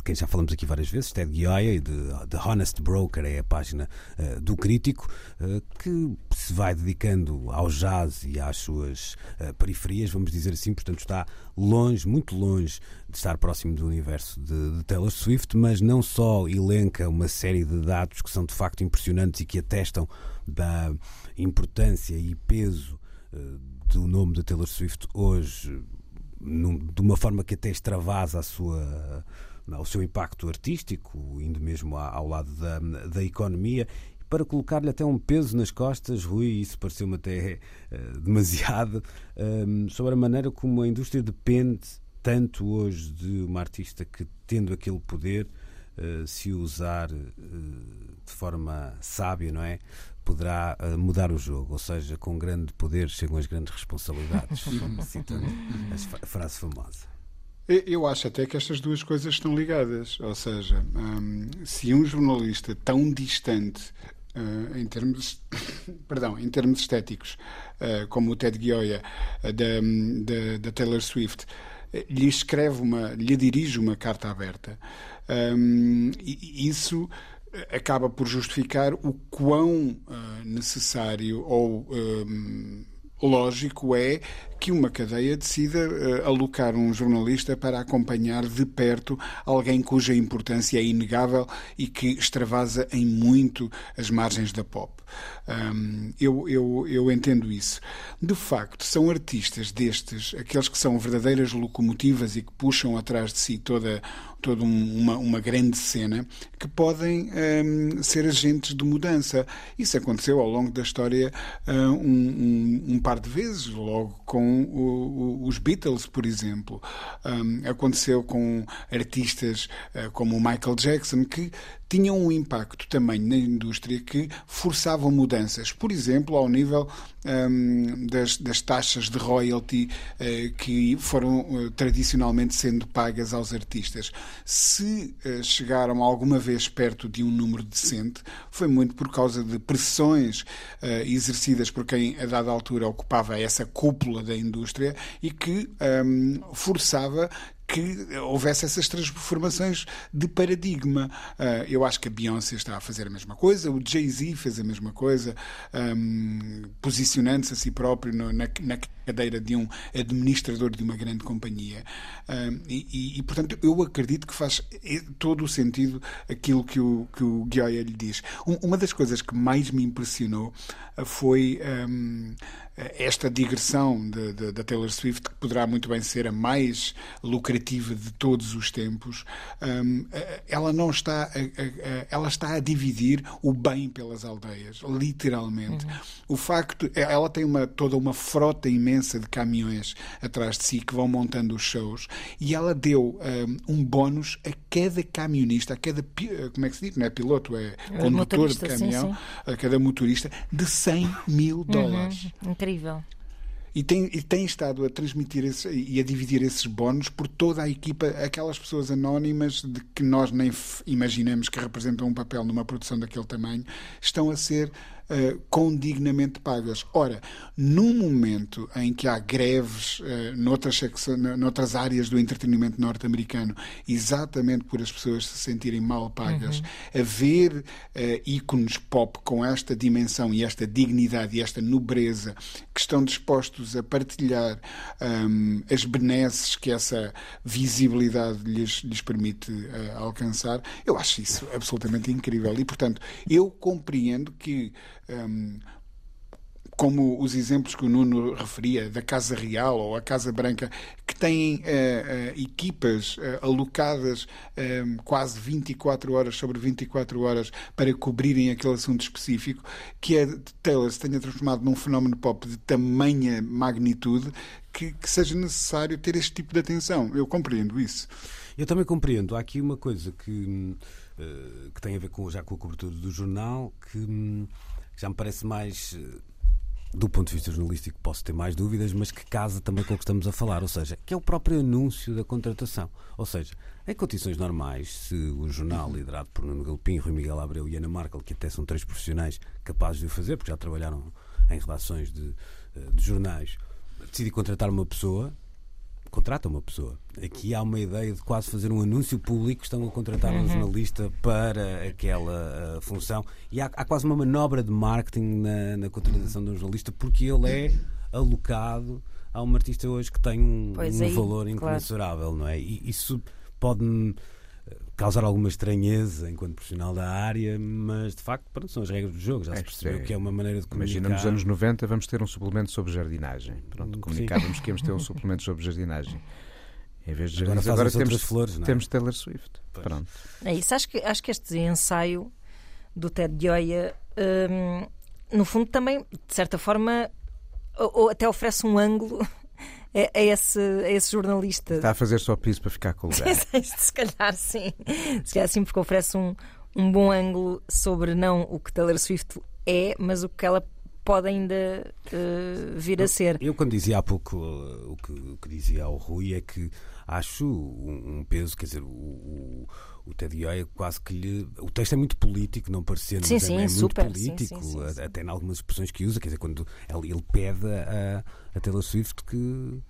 de quem já falamos aqui várias vezes, Ted Gioia, e de The Honest Broker, é a página eh, do crítico, eh, que se vai dedicando ao jazz e às suas eh, periferias, vamos dizer assim, portanto está longe, muito longe de estar próximo do universo de, de Taylor Swift, mas não só elenca uma série de dados que são de facto impressionantes e que atestam da importância e peso do nome de Taylor Swift hoje num- de uma forma que até extravasa a sua, o seu impacto artístico, indo mesmo ao lado da, da economia. Para colocar-lhe até um peso nas costas, Rui, isso pareceu-me até eh, demasiado, eh, sobre a maneira como a indústria depende tanto hoje de uma artista que, tendo aquele poder, eh, se o usar eh, de forma sábia, não é? Poderá mudar o jogo, ou seja, com grande poder chegam as grandes responsabilidades, citando a frase famosa. Eu- acho até que estas duas coisas estão ligadas. Ou seja, hum, se um jornalista tão distante eh, em termos perdão, em termos estéticos, eh, como o Ted Gioia eh, da, da, da Taylor Swift, lhe escreve uma, lhe dirige uma carta aberta, hum, e isso acaba por justificar o quão necessário ou hum, lógico é que uma cadeia decida uh, alocar um jornalista para acompanhar de perto alguém cuja importância é inegável e que extravasa em muito as margens da pop. Um, eu, eu, eu entendo isso. De facto, são artistas destes, aqueles que são verdadeiras locomotivas e que puxam atrás de si toda toda uma, uma grande cena que podem um, ser agentes de mudança. Isso aconteceu ao longo da história um, um, um par de vezes, logo com o, o, os Beatles, por exemplo. Hum, aconteceu com artistas uh, como o Michael Jackson, que tinham um impacto também na indústria que forçavam mudanças, por exemplo, ao nível um, das, das, taxas de royalty uh, que foram uh, tradicionalmente sendo pagas aos artistas. Se uh, chegaram alguma vez perto de um número decente, foi muito por causa de pressões exercidas por quem, a dada altura, ocupava essa cúpula da indústria e que um, forçava que houvesse essas transformações de paradigma. Uh, eu acho que a Beyoncé está a fazer a mesma coisa, o Jay-Z fez a mesma coisa, um, posicionando-se a si próprio no, na, na, cadeira de um administrador de uma grande companhia. Um, e, e, portanto, eu acredito que faz todo o sentido aquilo que o, que o lhe diz. Um, uma das coisas que mais me impressionou foi um, esta digressão da Taylor Swift, que poderá muito bem ser a mais lucrativa de todos os tempos, um, ela não está a, a, ela está a dividir o bem pelas aldeias, literalmente. Uhum. O facto, ela tem uma, toda uma frota imensa de caminhões atrás de si que vão montando os shows e ela deu um, um bónus a cada camionista, a cada, como é que se diz? Não é piloto, é, é condutor de caminhão, sim, sim. a cada motorista, de 100 mil uhum. dólares. Uhum. Incrível. E tem, e tem estado a transmitir esse, e a dividir esses bónus por toda a equipa, aquelas pessoas anónimas de que nós nem imaginamos que representam um papel numa produção daquele tamanho, estão a ser uh, condignamente pagas. Ora, num momento em que há greves uh, noutras, noutras áreas do entretenimento norte-americano, exatamente por as pessoas se sentirem mal pagas, uhum. haver uh, ícones pop com esta dimensão e esta dignidade e esta nobreza que estão dispostos a partilhar um, as benesses que essa visibilidade lhes, lhes permite uh, alcançar, eu acho isso absolutamente incrível. E, portanto, eu compreendo que um, como os exemplos que o Nuno referia da Casa Real ou a Casa Branca, que têm uh, uh, equipas uh, alocadas um, quase 24 horas sobre 24 horas para cobrirem aquele assunto específico, que a Taylor se tenha transformado num fenómeno pop de tamanha magnitude que, que seja necessário ter este tipo de atenção. Eu compreendo isso. Eu também compreendo. Há aqui uma coisa que, que tem a ver com, já com a cobertura do jornal, que hum, já me parece mais eh, do ponto de vista jornalístico posso ter mais dúvidas, mas que casa também com o que estamos a falar, ou seja, que é o próprio anúncio da contratação. Ou seja, em condições normais, se o jornal liderado por Nuno Galpim, Rui Miguel Abreu e Ana Markel, que até são três profissionais capazes de o fazer, porque já trabalharam em redações de, eh, de jornais, decidir contratar uma pessoa, contrata uma pessoa. Aqui há uma ideia de quase fazer um anúncio público, estão a contratar um uhum. jornalista para aquela uh, função. E há, há, quase uma manobra de marketing na, na contratação de um jornalista, porque ele é alocado a um artista hoje que tem um, um aí, valor incomensurável, claro. não é? E isso pode causar alguma estranheza enquanto profissional da área, mas de facto pronto, são as regras do jogo, já se percebeu é, que é uma maneira de comunicar. Imagina nos anos 90 vamos ter um suplemento sobre jardinagem. Pronto, comunicávamos que íamos ter um suplemento sobre jardinagem. Em vez de agora, agora temos, flores, é? temos Taylor Swift. Pois. Pronto. É isso, acho que, acho que este ensaio do Ted Gioia, hum, no fundo também, de certa forma, ou, ou até oferece um ângulo a, a, esse, a esse jornalista. Está a fazer só piso para ficar com o lugar. Se calhar sim. Se calhar sim, porque oferece um, um bom ângulo sobre não o que Taylor Swift é, mas o que ela pode ainda uh, vir a ser. Eu, quando dizia há pouco uh, o, que, o, que, dizia ao Rui é que acho um, um peso, quer dizer, o, o o Ted é quase que lhe. O texto é muito político, não parecendo, sim, sim, é, é super, muito político, sim, sim, até em algumas expressões que usa, quer dizer, quando ele, ele pede a, a Taylor Swift que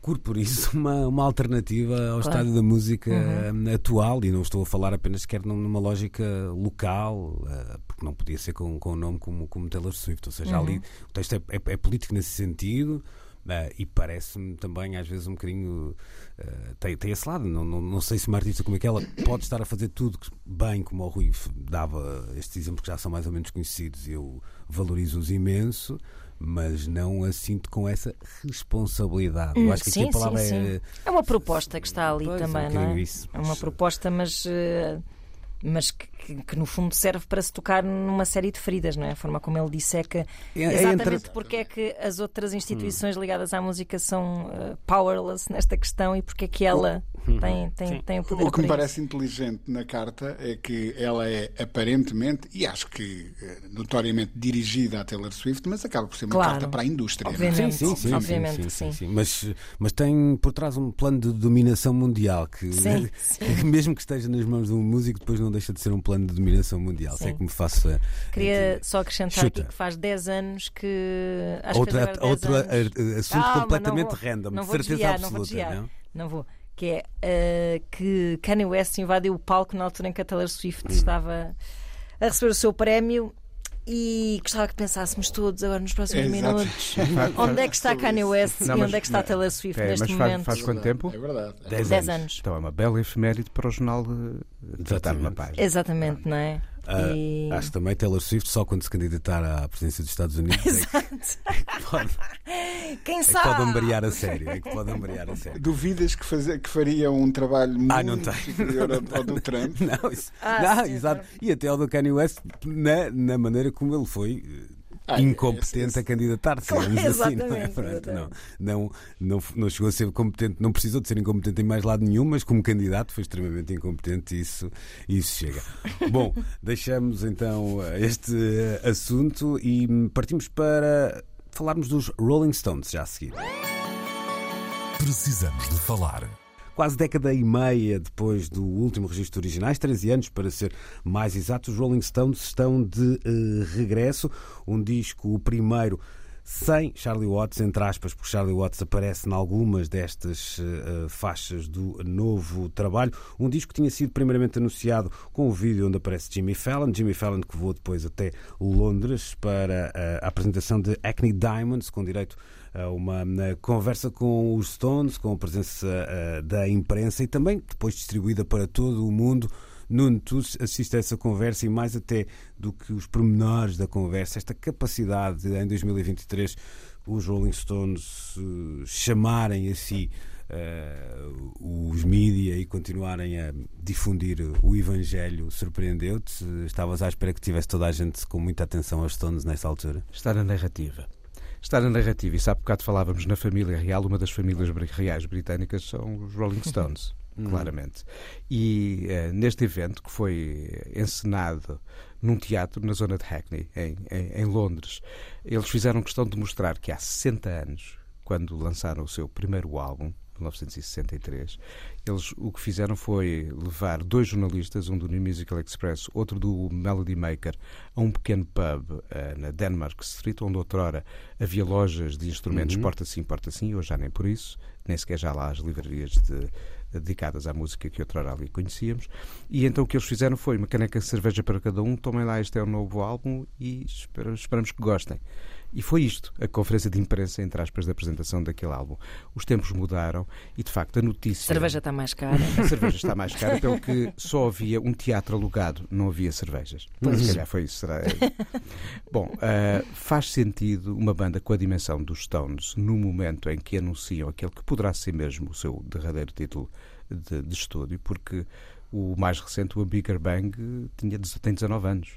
corporize uma, uma alternativa ao claro. estado da música uhum. atual e não estou a falar apenas sequer numa lógica local, eh, porque não podia ser com, com um nome como, como Taylor Swift, ou seja, uhum. ali o texto é, é, é político nesse sentido Uh, e parece-me também, às vezes, um bocadinho. Uh, tem, tem esse lado. Não, não, não, sei se uma artista como aquela pode estar a fazer tudo bem, como o Rui dava estes exemplos que já são mais ou menos conhecidos. Eu valorizo-os imenso mas não a sinto com essa responsabilidade. Hum, Eu acho que sim, aqui a palavra sim, é. Sim. É uma proposta que está ali pois, também, um não é? Isso. É uma proposta, mas. Uh mas que, que, que, no fundo serve para se tocar numa série de feridas, não é? A forma como ele disseca é, é exatamente entre... porque é que as outras instituições hum. ligadas à música são uh, powerless nesta questão e porque é que ela uhum. tem, tem, tem o poder. O que me parece inteligente na carta é que ela é aparentemente, e acho que eh, notoriamente dirigida à Taylor Swift, mas acaba por ser uma claro. carta para a indústria. Obviamente, sim, sim, sim, obviamente sim, sim, sim, Mas, mas tem por trás um plano de dominação mundial que, sim, que mesmo que esteja nas mãos de um músico, depois não deixa de ser um plano de dominação mundial. Sim. Se é que me faço. Queria só acrescentar Chuta. aqui que faz 10 anos que. Acho Outra, que outro anos... assunto Calma, completamente vou, random, não de vou certeza desviar, absoluta. Não vou, desviar, não? não vou. Que é uh, que Kanye West invadiu o palco na altura em que a Taylor Swift Hum. estava a receber o seu prémio e gostava que pensássemos todos agora nos próximos Exato. minutos onde é que está Kanye West Não, e onde é que está a Taylor Swift É, neste mas faz, momento. faz quanto tempo? É verdade. É Dez 10 anos. Então é uma bela efeméride para o jornal tratar uma Exatamente. página. Exatamente, não é? Ah, E- Acho que também Taylor Swift só quando se candidatar à presidência dos Estados Unidos é que, Exato. pode, Quem é que sabe? pode ombrear a sério. É que pode ombrear a sério. Duvidas que, fazer, que faria um trabalho muito Ah, não tem. superior ao, ao do Trump? Não, isso, Ah, não, exato. E até ao do Kanye West, na, na maneira como ele foi eh, Ah, incompetente esse- esse- a candidatar-se. Claro, digamos assim, não, é? Pronto, não, não, não, não chegou a ser competente, não precisou de ser incompetente em mais lado nenhum, mas como candidato foi extremamente incompetente e isso, isso chega. Bom, deixamos então este eh, assunto e partimos para falarmos dos Rolling Stones já a seguir. Precisamos de falar. Quase década e meia depois do último registro originais, 13 anos para ser mais exato, os Rolling Stones estão de eh, regresso. Um disco, o primeiro, sem Charlie Watts, entre aspas, porque Charlie Watts aparece em algumas destas eh, faixas do novo trabalho. Um disco que tinha sido primeiramente anunciado com o vídeo onde aparece Jimmy Fallon. Jimmy Fallon que voou depois até Londres para a apresentação de Acne Diamonds, com direito uma na conversa com os Stones, com a presença eh, da imprensa e também depois distribuída para todo o mundo. Nuno, tu assiste a essa conversa e mais até do que os pormenores da conversa, esta capacidade de, em 2023 os Rolling Stones eh, chamarem a si eh, os mídia e continuarem a difundir o Evangelho surpreendeu-te? Estavas à espera que tivesse toda a gente com muita atenção aos Stones nessa altura? Está na narrativa. Está na narrativa. E sabe, bocado falávamos na família real, uma das famílias reais britânicas são os Rolling Stones, claramente. E eh, neste evento, que foi encenado num teatro na zona de Hackney, em, em, em Londres, eles fizeram questão de mostrar que há 60 anos, quando lançaram o seu primeiro álbum, 1963, eles o que fizeram foi levar dois jornalistas, um do New Musical Express, outro do Melody Maker, a um pequeno pub eh, na Denmark Street, onde outrora havia lojas de instrumentos porta sim, porta sim, hoje já nem por isso, nem sequer já lá as livrarias de- dedicadas à música que outrora ali conhecíamos. E então o que eles fizeram foi uma caneca de cerveja para cada um, tomem lá, este é o novo álbum e espera- esperamos que gostem. E foi isto, a conferência de imprensa, entre aspas, da apresentação daquele álbum. Os tempos mudaram e, de facto, a notícia. A cerveja está mais cara. A cerveja está mais cara, pelo que só havia um teatro alugado, não havia cervejas. Se calhar foi isso. Será... Bom, ah, faz sentido uma banda com a dimensão dos Stones no momento em que anunciam aquele que poderá ser mesmo o seu derradeiro título de, de estúdio, porque o mais recente, o A Bigger Bang, tinha, tem 19 anos.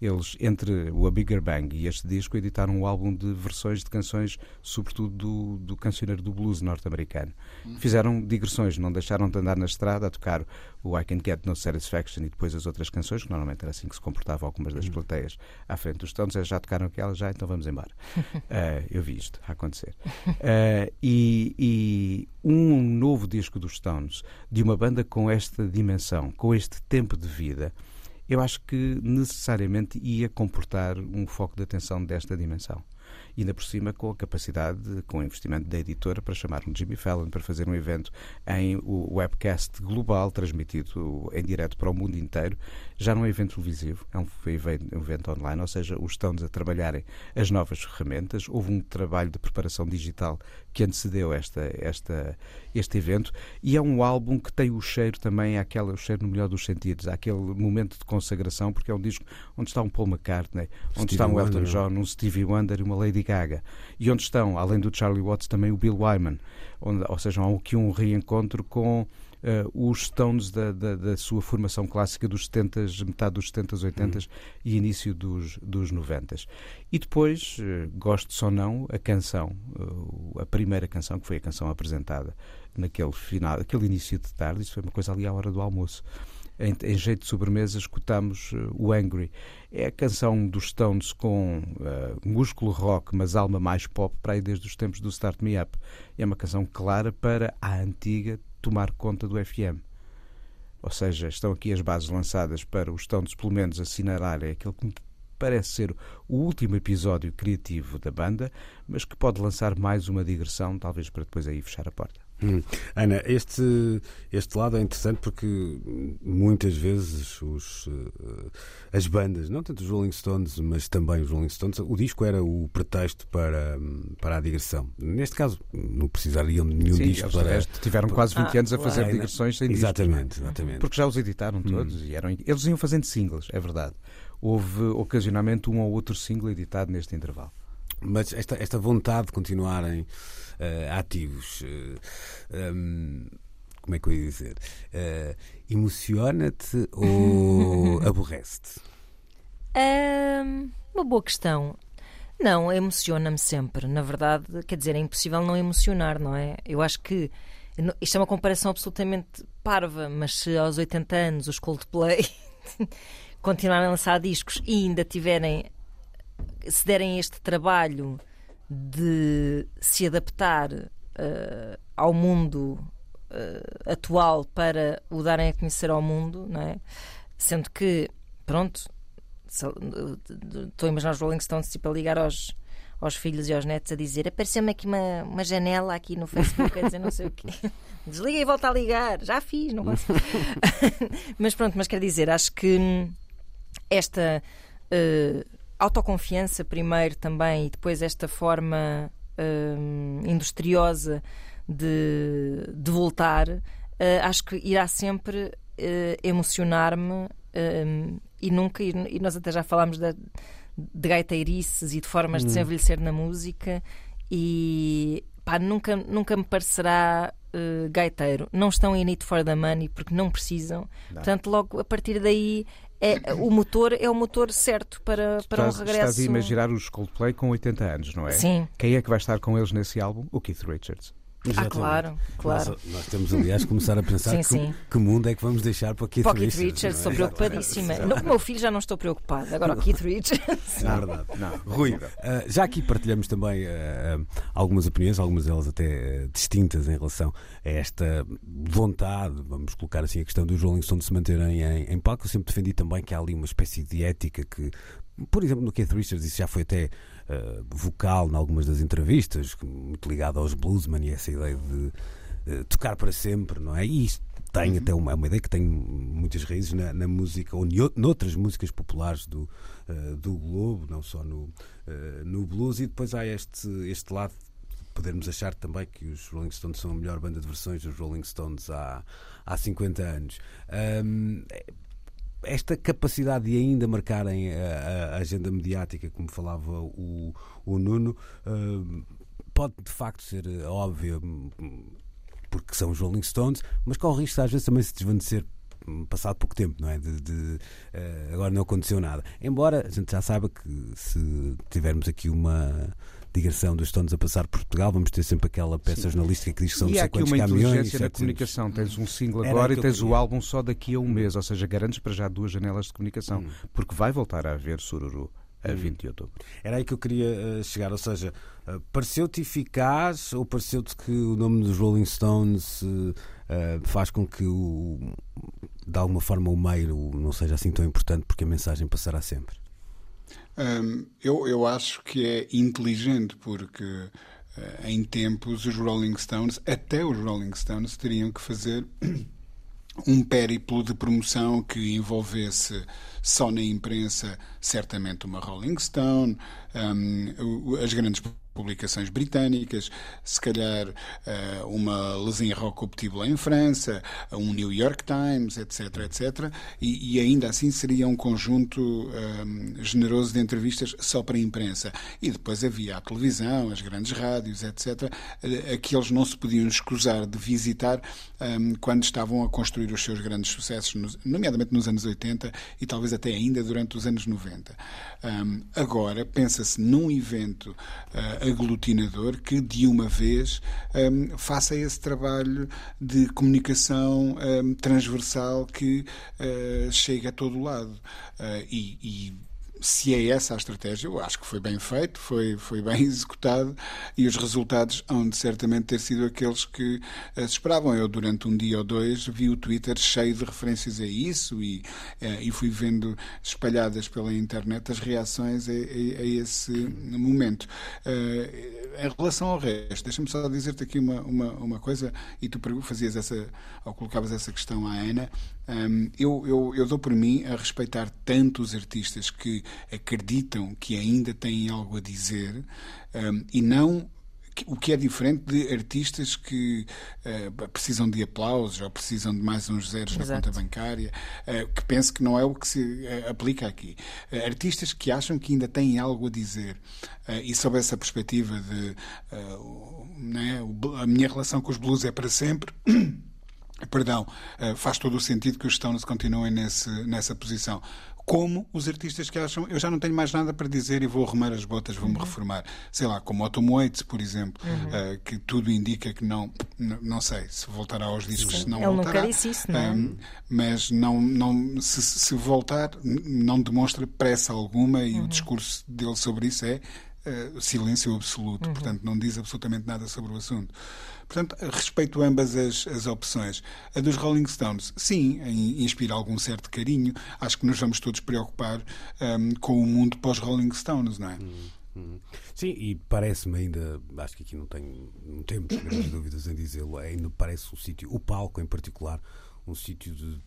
Eles, entre o A Bigger Bang e este disco, editaram um álbum de versões de canções, sobretudo do, do cancioneiro do blues norte-americano. Fizeram digressões, não deixaram de andar na estrada a tocar o I Can Get No Satisfaction e depois as outras canções, que normalmente era assim que se comportavam algumas das plateias à frente dos Stones. Eles já tocaram aquelas, já, então vamos embora. Eh, eu vi isto a acontecer. Eh, e, e um novo disco dos Stones, de uma banda com esta dimensão, com este tempo de vida, eu acho que necessariamente ia comportar um foco de atenção desta dimensão. e ainda por cima com a capacidade, com o investimento da editora para chamar um Jimmy Fallon para fazer um evento em o webcast global, transmitido em direto para o mundo inteiro. Já não é evento televisivo, é um evento, online, ou seja, os Stones a trabalharem as novas ferramentas. Houve um trabalho de preparação digital que antecedeu esta, esta, este evento e é um álbum que tem o cheiro também, aquele, o cheiro no melhor dos sentidos, aquele momento de consagração, porque é um disco onde está um Paul McCartney, onde está um Elton John, um Stevie Wonder e uma Lady Gaga, e onde estão, além do Charlie Watts, também o Bill Wyman, onde, ou seja, há aqui um reencontro com uh, os Stones da, da, da, sua formação clássica dos 70, metade dos 70, 80 hum. e início dos, dos 90. E depois, uh, gosto ou não, a canção, uh, a primeira canção, que foi a canção apresentada naquele final, aquele início de tarde, isso foi uma coisa ali à hora do almoço. Em, em jeito de sobremesa, escutamos uh, o Angry. É a canção dos Stones com uh, músculo rock, mas alma mais pop, para aí desde os tempos do Start Me Up. É uma canção clara para a antiga tomar conta do FM. Ou seja, estão aqui as bases lançadas para os Stones, pelo menos, assinalarem aquele que me parece ser o último episódio criativo da banda, mas que pode lançar mais uma digressão, talvez para depois aí fechar a porta. Hum. Ana, este, este lado é interessante porque muitas vezes os, uh, as bandas, não tanto os Rolling Stones, mas também os Rolling Stones, o disco era o pretexto para, para a digressão. Neste caso, não precisariam de nenhum Sim, disco para. Tiveram quase 20 ah, anos a fazer ah, digressões sem exatamente, discos. Exatamente, Porque já os editaram todos hum. e eram, eles iam fazendo singles, é verdade. Houve ocasionalmente um ou outro single editado neste intervalo. Mas esta, esta vontade de continuarem uh, ativos. Eh, um, como é que eu ia dizer? Uh, Emociona-te ou aborrece-te? Um, uma boa questão. Não, emociona-me sempre. Na verdade, quer dizer, é impossível não emocionar, não é? Eu acho que isto é uma comparação absolutamente parva, mas se aos 80 anos os Coldplay continuarem a lançar discos e ainda tiverem se derem este trabalho de se adaptar uh, ao mundo uh, atual para o darem a conhecer ao mundo, não é? Sendo que, pronto, estou a imaginar os Rolling Stones tipo, a ligar aos, aos filhos e aos netos a dizer apareceu-me aqui uma, uma janela aqui no Facebook a dizer não sei o quê. Desliga e volta a ligar. Já fiz, não posso. mas pronto, mas quer dizer, acho que esta uh, autoconfiança primeiro também e depois esta forma hum, industriosa de, de voltar, uh, acho que irá sempre uh, emocionar-me um, e nunca, e nós até já falámos de, de gaiteirices e de formas hum. de se envelhecer na música e pá, nunca, nunca me parecerá uh, gaiteiro. Não estão em it for the money porque não precisam. Não. Portanto, logo a partir daí é, o motor é o motor certo para, para estás, um regresso. Estás a imaginar os Coldplay com 80 anos, não é? Sim. Quem é que vai estar com eles nesse álbum? O Keith Richards. Ah, claro, claro. Nós, nós, temos, aliás, começar a pensar sim, que, sim. que, mundo é que vamos deixar para o Keith, para Richards. Richards. Estou é? preocupadíssima. No, o meu filho já não estou preocupado. Agora o Keith Richards. Não, é verdade. Não. Rui, uh, já aqui partilhamos também uh, algumas opiniões, algumas delas até uh, distintas em relação a esta vontade, vamos colocar assim a questão dos Rolling Stones se manterem em, em palco. Eu sempre defendi também que há ali uma espécie de ética que por exemplo, no Keith Richards, isso já foi até uh, vocal em algumas das entrevistas, muito ligado aos bluesman e essa ideia de uh, tocar para sempre, não é? E isto tem uhum. até uma, é uma ideia que tem muitas raízes na, na música ou noutras músicas populares do, uh, do Globo, não só no, no blues, e depois há este, este lado podermos achar também que os Rolling Stones são a melhor banda de versões dos Rolling Stones há, há 50 anos. Um, esta capacidade de ainda marcarem a, agenda mediática, como falava o, o Nuno, uh, pode de facto ser eh, óbvia porque são os Rolling Stones, mas corre risco às vezes também se desvanecer hum, passado pouco tempo, não é? De, de uh, agora não aconteceu nada. Embora a gente já saiba que se tivermos aqui uma digressão dos Stones a passar por Portugal, vamos ter sempre aquela peça Sim. jornalística que diz que são e não sei quantos caminhões. E há aqui uma inteligência na comunicação. Tens um single agora e tens o álbum só daqui a um mês, ou seja, garantes para já duas janelas de comunicação, hum. porque vai voltar a haver sururu a 20 hum. de outubro. Era aí que eu queria uh, chegar, ou seja, uh, pareceu-te eficaz ou pareceu-te que o nome dos Rolling Stones uh, faz com que o, de alguma forma o meio não seja assim tão importante porque a mensagem passará sempre? Eu, eu acho que é inteligente porque uh, em tempos os Rolling Stones, até os Rolling Stones, teriam que fazer um périplo de promoção que envolvesse só na imprensa certamente uma Rolling Stone, um, as grandes publicações britânicas, se calhar uh, uma Les Inrecuptible em França, um New York Times, etc, etc, e, e ainda assim seria um conjunto um, generoso de entrevistas só para a imprensa. E depois havia a televisão, as grandes rádios, etc, uh, aqueles não se podiam escusar de visitar um, quando estavam a construir os seus grandes sucessos, nos, nomeadamente nos anos 80 e talvez até ainda durante os anos 90. Um, agora, pensa-se num evento uh, aglutinador que, de uma vez, um, faça esse trabalho de comunicação um, transversal que uh, chega a todo lado. Uh, e, e se é essa a estratégia, eu acho que foi bem feito, foi, foi bem executado e os resultados hão de certamente ter sido aqueles que uh, se esperavam. Eu, durante um dia ou dois, vi o Twitter cheio de referências a isso e, uh, e fui vendo espalhadas pela internet as reações a, a, a esse momento. Uh, em relação ao resto, deixa-me só dizer-te aqui uma, uma, uma coisa, e tu fazias essa, ou colocavas essa questão à Ana. Um, eu, eu, eu dou por mim a respeitar tanto os artistas que acreditam que ainda têm algo a dizer um, e não o que é diferente de artistas que uh, precisam de aplausos ou precisam de mais uns zeros Exato. na conta bancária, uh, que penso que não é o que se uh, aplica aqui. artistas que acham que ainda têm algo a dizer. e sob essa perspectiva de né, a minha relação com os blues é para sempre. Perdão, faz todo o sentido que os Stones continuem nesse, nessa posição como os artistas que acham eu já não tenho mais nada para dizer e vou arrumar as botas, vou-me uhum. reformar. Sei lá, como Otto Waits, por exemplo, uhum. uh, que tudo indica que não, não sei se voltará aos discos, Sim. se não Ele voltará. nunca disse isso, não é? Um, mas não, não, se, se, voltar, não demonstra pressa alguma e uhum. o discurso dele sobre isso é uh, silêncio absoluto. Uhum. Portanto, não diz absolutamente nada sobre o assunto. Portanto, respeito ambas as, as opções. A dos Rolling Stones, sim, inspira algum certo carinho. Acho que nos vamos todos preocupar um, com o mundo pós-Rolling Stones, não é? Hum, hum. Sim, e parece-me ainda, acho que aqui não tenho, não temos grandes dúvidas em dizê-lo, ainda parece um sítio, o palco em particular, um sítio de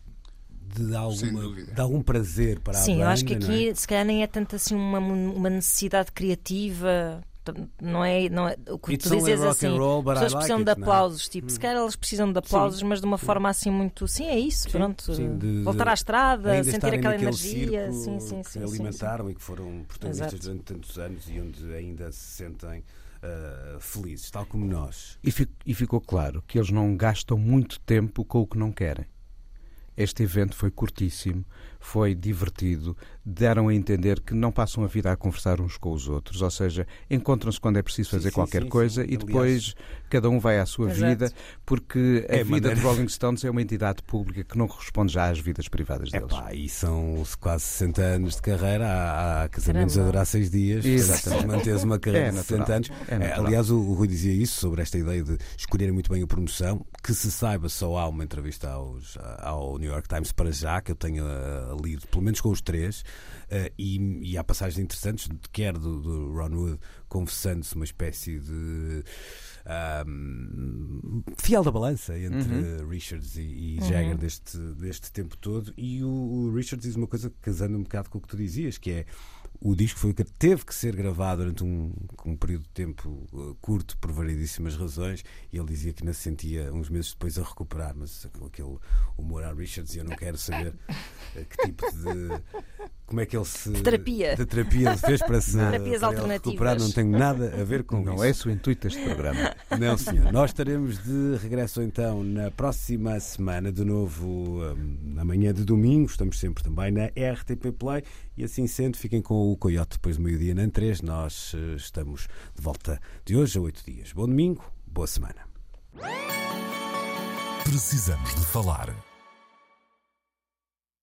de, alguma, de algum prazer para Sim, a banda. Sim, eu acho que aqui é? se calhar nem é tanto assim uma, uma necessidade criativa não é, não é o que It's tu dizes assim, roll, as pessoas precisam like de aplausos, tipo, hum. se calhar elas precisam de aplausos, sim. mas de uma forma assim muito, sim, é isso, sim, pronto, sim, de, voltar à estrada, sentir aquela energia, sim, sim, que sim, alimentaram e que foram protagonistas durante tantos anos e onde ainda se sentem uh, felizes, tal como nós. E, fico, e ficou claro que eles não gastam muito tempo com o que não querem. Este evento foi curtíssimo, foi divertido, deram a entender que não passam a vida a conversar uns com os outros, ou seja, encontram-se quando é preciso fazer sim, qualquer sim, coisa sim. e depois cada um vai à sua Exato. vida, porque a é vida maneira... de Rolling Stones é uma entidade pública que não corresponde já às vidas privadas deles. Epá, e são quase 60 anos de carreira, há, há casamentos Caramba. a durar 6 dias, Exatamente. manter-se uma carreira é de 60 anos. É é, aliás, o, o Rui dizia isso sobre esta ideia de escolherem muito bem a promoção, que se saiba só há uma entrevista aos, ao New York Times para já, que eu tenho uh, lido, pelo menos com os três, uh, e, e, há passagens interessantes, quer do, do Ron Wood confessando-se uma espécie de. Um, fiel da balança entre uhum. Richards e, e uhum. Jagger deste, deste tempo todo. E o, o Richards diz uma coisa casando um bocado com o que tu dizias, que é o disco foi que teve que ser gravado durante um, um período de tempo uh, curto por variedíssimas razões e ele dizia que ainda se sentia uns meses depois a recuperar, mas com aquele humor a Richards e eu não quero saber uh, que tipo de como é que ele se de terapia, de terapia fez para se Terapias para alternativas. recuperar, não tenho nada a ver com não isso. Não é esse o intuito deste programa. Não, senhor. Nós estaremos de regresso então na próxima semana, de novo um, na manhã de domingo, estamos sempre também na RTP Play e assim sendo, fiquem com o Coyote depois do meio-dia na 3. Nós uh, estamos de volta de hoje a oito dias. Bom domingo, boa semana. Precisamos de falar.